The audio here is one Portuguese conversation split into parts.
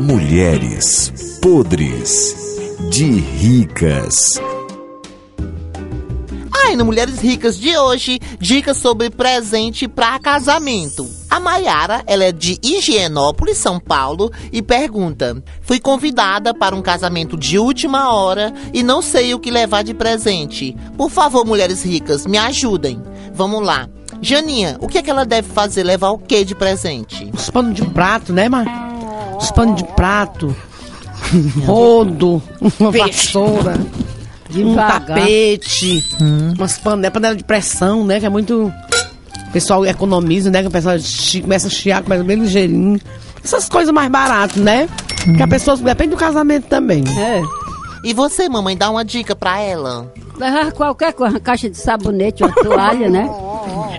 Mulheres podres de ricas. Ai, no Mulheres Ricas de hoje, dicas sobre presente para casamento. A Maiara, ela é de Higienópolis, São Paulo, e pergunta: Fui convidada para um casamento de última hora e não sei o que levar de presente. Por favor, mulheres ricas, me ajudem. Vamos lá. Janinha, o que é que ela deve fazer? Levar o que de presente? Os panos de prato, né, Mar? Os panos de prato. Rodo, uma vassoura, um tapete, umas panelas, panela de pressão, né? Que é muito. O pessoal economiza, né? Que o pessoal chi- começa a chiar, começa bem ligeirinho. Essas coisas mais baratas, né? Que a pessoa depende do casamento também. É. E você, mamãe, dá uma dica pra ela. Levar qualquer coisa, uma caixa de sabonete, uma toalha, né?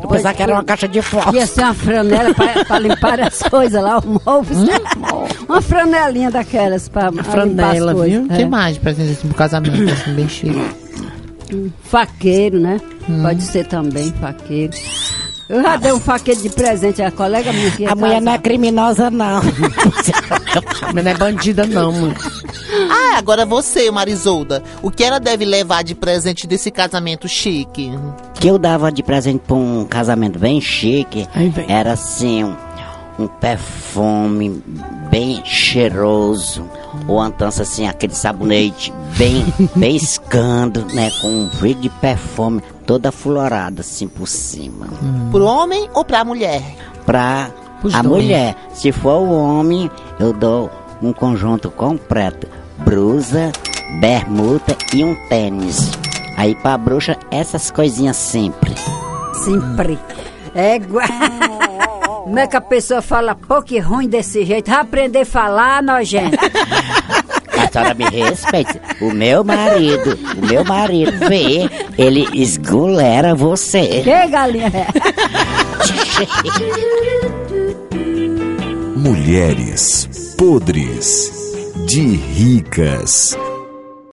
Eu pensava que era uma caixa de Ia fósforo. ser uma franela pra limpar as coisas lá, o móveis. uma franelinha daquelas pra limpar as franela, coisas. viu? É. que mais de presente assim pro casamento, assim, bem cheio? Faqueiro, né? Pode ser também faqueiro. Eu já dei um faqueiro de presente a colega minha que ia A mulher não é criminosa, não. Mas não é bandida, não, mãe. Ah, agora você, Marisolda. O que ela deve levar de presente desse casamento chique? que eu dava de presente pra um casamento bem chique vem. era assim, um, um perfume bem cheiroso. Ou então assim, aquele sabonete bem pescando, né? Com um brilho de perfume toda florada assim por cima. Pro homem ou pra mulher? Pra Os a dois. mulher. Se for o homem, eu dou um conjunto completo. Blusa, bermuda e um tênis. Aí pra bruxa, essas coisinhas sempre. Sempre. É igual. Como é que a pessoa fala pouco e ruim desse jeito? Vai aprender a falar, nojento. A senhora me respeite. O meu marido, o meu marido vê, ele esgulera você. Que galinha? Mulheres podres de ricas.